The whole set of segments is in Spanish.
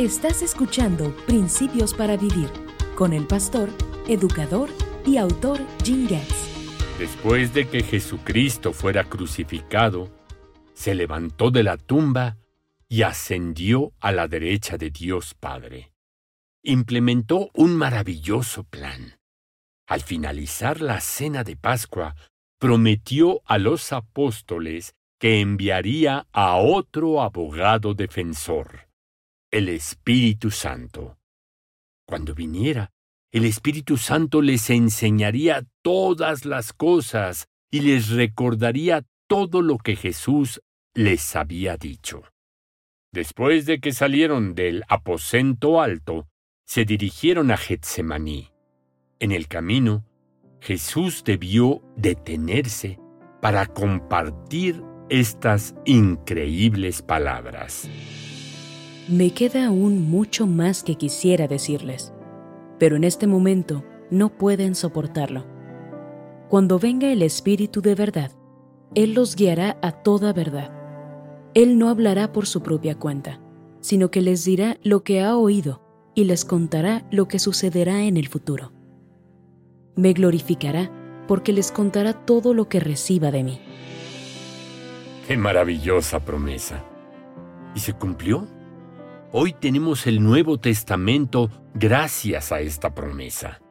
Estás escuchando Principios para Vivir con el pastor, educador y autor Jim Getz. Después de que Jesucristo fuera crucificado, se levantó de la tumba y ascendió a la derecha de Dios Padre. Implementó un maravilloso plan. Al finalizar la cena de Pascua, prometió a los apóstoles que enviaría a otro abogado defensor el Espíritu Santo. Cuando viniera, el Espíritu Santo les enseñaría todas las cosas y les recordaría todo lo que Jesús les había dicho. Después de que salieron del aposento alto, se dirigieron a Getsemaní. En el camino, Jesús debió detenerse para compartir estas increíbles palabras. Me queda aún mucho más que quisiera decirles, pero en este momento no pueden soportarlo. Cuando venga el Espíritu de verdad, Él los guiará a toda verdad. Él no hablará por su propia cuenta, sino que les dirá lo que ha oído y les contará lo que sucederá en el futuro. Me glorificará porque les contará todo lo que reciba de mí. ¡Qué maravillosa promesa! ¿Y se cumplió? Hoy tenemos el Nuevo Testamento gracias a esta promesa.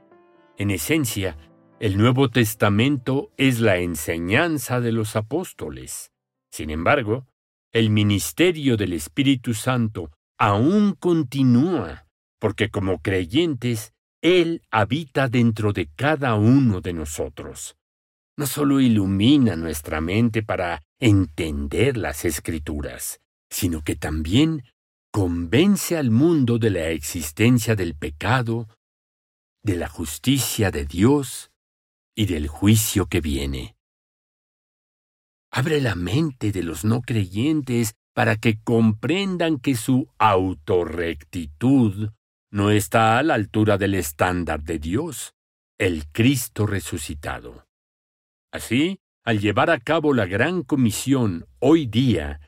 En esencia, el Nuevo Testamento es la enseñanza de los apóstoles. Sin embargo, el ministerio del Espíritu Santo aún continúa, porque como creyentes, Él habita dentro de cada uno de nosotros. No solo ilumina nuestra mente para entender las escrituras, sino que también convence al mundo de la existencia del pecado, de la justicia de Dios y del juicio que viene. Abre la mente de los no creyentes para que comprendan que su autorrectitud no está a la altura del estándar de Dios, el Cristo resucitado. Así, al llevar a cabo la gran comisión hoy día,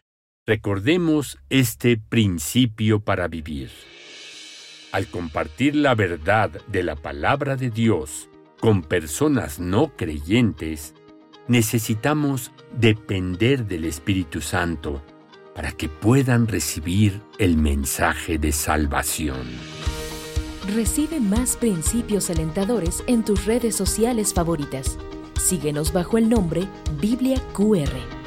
Recordemos este principio para vivir. Al compartir la verdad de la palabra de Dios con personas no creyentes, necesitamos depender del Espíritu Santo para que puedan recibir el mensaje de salvación. Recibe más principios alentadores en tus redes sociales favoritas. Síguenos bajo el nombre Biblia QR.